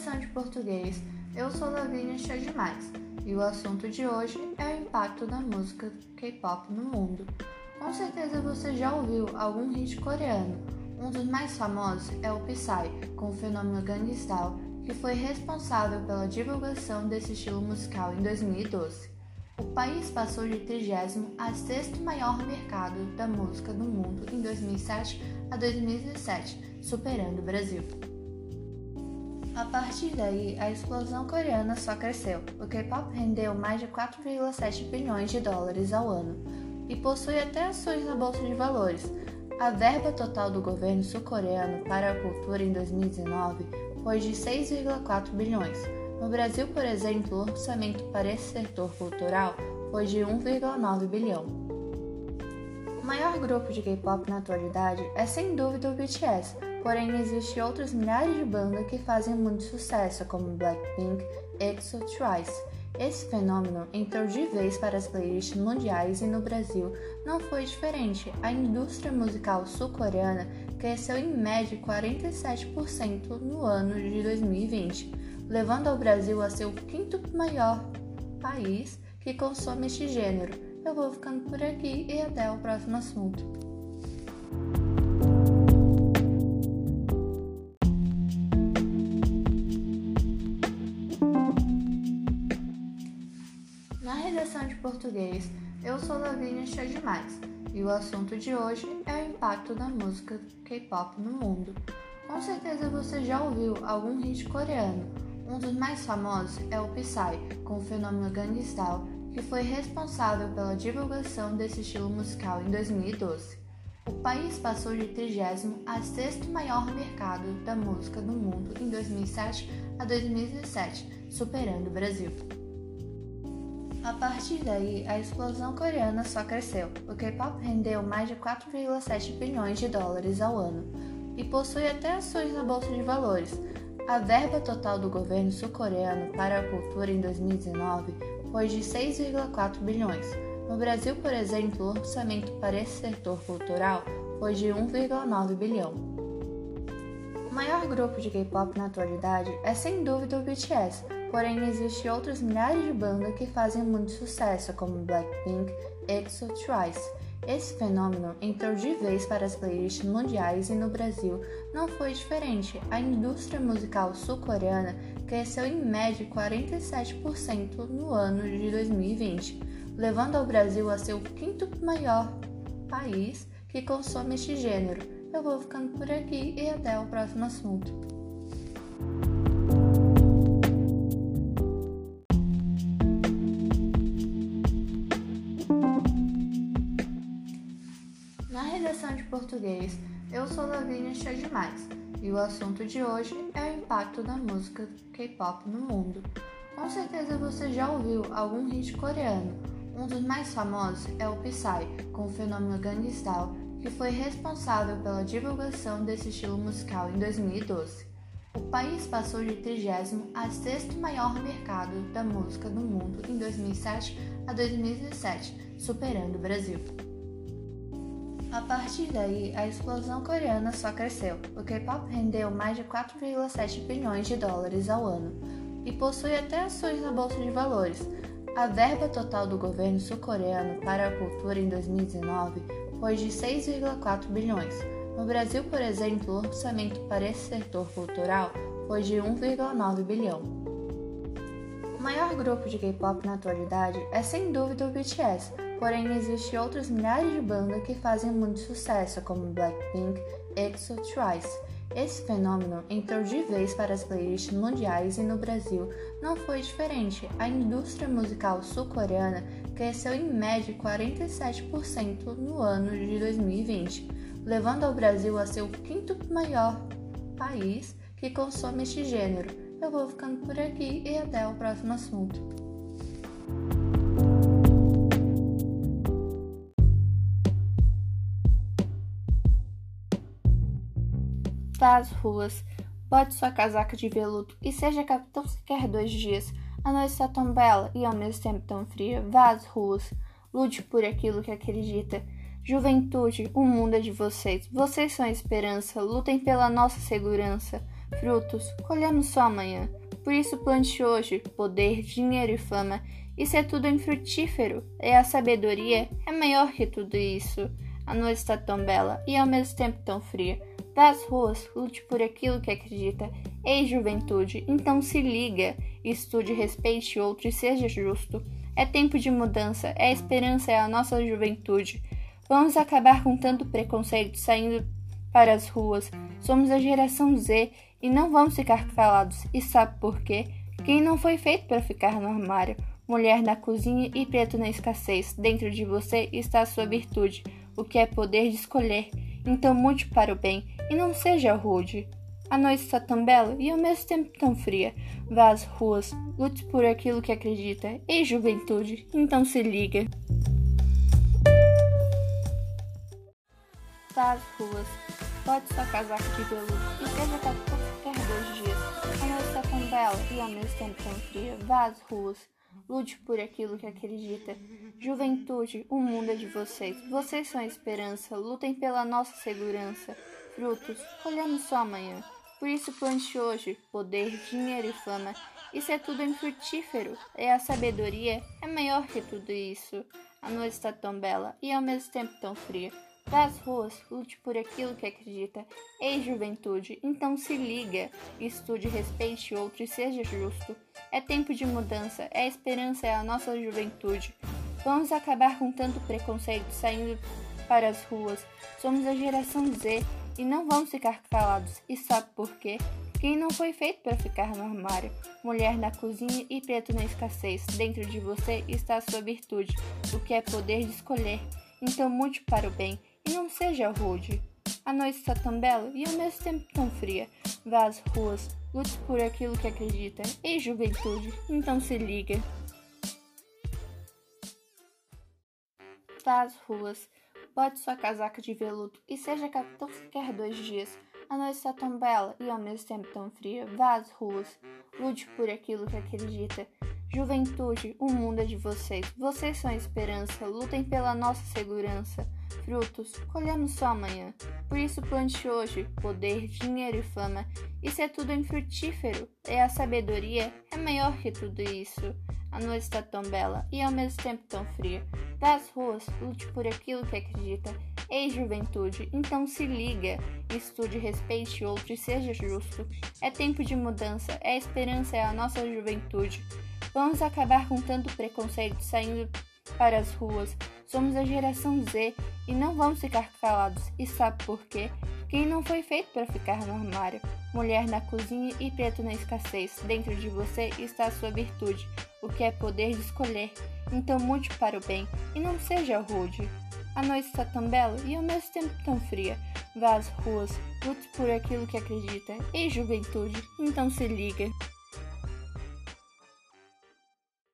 redação de português, eu sou Lavínia Demais e o assunto de hoje é o impacto da música K-pop no mundo. Com certeza você já ouviu algum hit coreano. Um dos mais famosos é o Psy, com o fenômeno Gangnam que foi responsável pela divulgação desse estilo musical em 2012. O país passou de 30 a sexto maior mercado da música do mundo em 2007 a 2017, superando o Brasil. A partir daí, a explosão coreana só cresceu. O K-pop rendeu mais de 4,7 bilhões de dólares ao ano e possui até ações na bolsa de valores. A verba total do governo sul-coreano para a cultura em 2019 foi de 6,4 bilhões. No Brasil, por exemplo, o orçamento para esse setor cultural foi de 1,9 bilhão. O maior grupo de K-pop na atualidade é sem dúvida o BTS, Porém, existem outras milhares de bandas que fazem muito sucesso, como Blackpink, EXO, Twice. Esse fenômeno entrou de vez para as playlists mundiais e no Brasil não foi diferente. A indústria musical sul-coreana cresceu em média 47% no ano de 2020, levando ao Brasil a ser o quinto maior país que consome este gênero. Eu vou ficando por aqui e até o próximo assunto. Na redação de português, eu sou Lavínia Demais e o assunto de hoje é o impacto da música K-pop no mundo. Com certeza você já ouviu algum hit coreano. Um dos mais famosos é o Psy, com o fenômeno Gangnam que foi responsável pela divulgação desse estilo musical em 2012. O país passou de 30 a sexto maior mercado da música do mundo em 2007 a 2017, superando o Brasil. A partir daí, a explosão coreana só cresceu. O K-pop rendeu mais de 4,7 bilhões de dólares ao ano e possui até ações na bolsa de valores. A verba total do governo sul-coreano para a cultura em 2019 foi de 6,4 bilhões. No Brasil, por exemplo, o orçamento para esse setor cultural foi de 1,9 bilhão. O maior grupo de K-pop na atualidade é sem dúvida o BTS, Porém, existem outras milhares de bandas que fazem muito sucesso, como Blackpink, EXO, Twice. Esse fenômeno entrou de vez para as playlists mundiais e no Brasil não foi diferente. A indústria musical sul-coreana cresceu em média 47% no ano de 2020, levando ao Brasil a ser o quinto maior país que consome este gênero. Eu vou ficando por aqui e até o próximo assunto. Redação de português, eu sou Lavínia Demais e o assunto de hoje é o impacto da música K-pop no mundo. Com certeza você já ouviu algum hit coreano. Um dos mais famosos é o Psy, com o fenômeno Gangnam que foi responsável pela divulgação desse estilo musical em 2012. O país passou de 30 a sexto maior mercado da música do mundo em 2007 a 2017, superando o Brasil. A partir daí, a explosão coreana só cresceu. O K-pop rendeu mais de 4,7 bilhões de dólares ao ano e possui até ações na bolsa de valores. A verba total do governo sul-coreano para a cultura em 2019 foi de 6,4 bilhões. No Brasil, por exemplo, o orçamento para esse setor cultural foi de 1,9 bilhão. O maior grupo de K-pop na atualidade é sem dúvida o BTS, Porém, existem outras milhares de bandas que fazem muito sucesso, como Blackpink, EXO, Twice. Esse fenômeno entrou de vez para as playlists mundiais e no Brasil não foi diferente. A indústria musical sul-coreana cresceu em média 47% no ano de 2020, levando ao Brasil a ser o quinto maior país que consome este gênero. Eu vou ficando por aqui e até o próximo assunto. Vá às ruas, bote sua casaca de veludo e seja capitão sequer dois dias. A noite está tão bela e ao mesmo tempo tão fria. Vá às ruas, lute por aquilo que acredita. Juventude, o mundo é de vocês. Vocês são a esperança. Lutem pela nossa segurança. Frutos, colhemos só amanhã. Por isso plante hoje poder, dinheiro e fama. Isso é tudo infrutífero, e a sabedoria é maior que tudo isso. A noite está tão bela e ao mesmo tempo tão fria. Às ruas, lute por aquilo que acredita. Ei, juventude, então se liga, estude, respeite outro e seja justo. É tempo de mudança, é a esperança, é a nossa juventude. Vamos acabar com tanto preconceito saindo para as ruas. Somos a geração Z e não vamos ficar calados. E sabe por quê? Quem não foi feito para ficar no armário? Mulher na cozinha e preto na escassez. Dentro de você está a sua virtude, o que é poder de escolher. Então mude para o bem e não seja rude. A noite está tão bela e ao mesmo tempo tão fria. Vá às ruas, lute por aquilo que acredita. Ei, juventude, então se liga. Vá às ruas, bote sua casaca de veludo e seja capitão quer dois dias. A noite está tão bela e ao mesmo tempo tão fria. Vá às ruas, lute por aquilo que acredita. Juventude, o mundo é de vocês. Vocês são a esperança, lutem pela nossa segurança. Frutos, colhemos só amanhã. Por isso plante hoje poder, dinheiro e fama. Isso é tudo infrutífero, e a sabedoria é maior que tudo isso. A noite está tão bela e ao mesmo tempo tão fria. Às ruas, lute por aquilo que acredita. Ei, juventude, então se liga, estude, respeite outro e seja justo. É tempo de mudança, é a esperança, é a nossa juventude. Vamos acabar com tanto preconceito saindo para as ruas. Somos a geração Z e não vamos ficar calados. E sabe por quê? Quem não foi feito para ficar no armário? Mulher na cozinha e preto na escassez. Dentro de você está a sua virtude, o que é poder de escolher. Então mude para o bem não seja rude. A noite está tão bela e ao mesmo tempo tão fria. Vá às ruas, lute por aquilo que acredita. Ei, juventude, então se liga. Vá às ruas, bote sua casaca de veludo e seja capitão sequer dois dias. A noite está tão bela e ao mesmo tempo tão fria. Vá às ruas, lute por aquilo que acredita. Juventude, o mundo é de vocês. Vocês são a esperança, lutem pela nossa segurança. Frutos, colhemos só amanhã. Por isso plante hoje poder, dinheiro e fama. Isso é tudo infrutífero, e a sabedoria é maior que tudo isso. A noite está tão bela e ao mesmo tempo tão fria. Às ruas, lute por aquilo que acredita. Ei, juventude, então se liga, estude, respeite outro e seja justo. É tempo de mudança, é a esperança, é a nossa juventude. Vamos acabar com tanto preconceito saindo para as ruas. Somos a geração Z e não vamos ficar calados. E sabe por quê? Quem não foi feito para ficar no armário? Mulher na cozinha e preto na escassez. Dentro de você está a sua virtude, o que é poder de escolher. Então mude para o bem e não seja rude. A noite está tão bela e ao mesmo tempo tão fria. Vá às ruas, lute por aquilo que acredita. Ei, juventude, então se liga.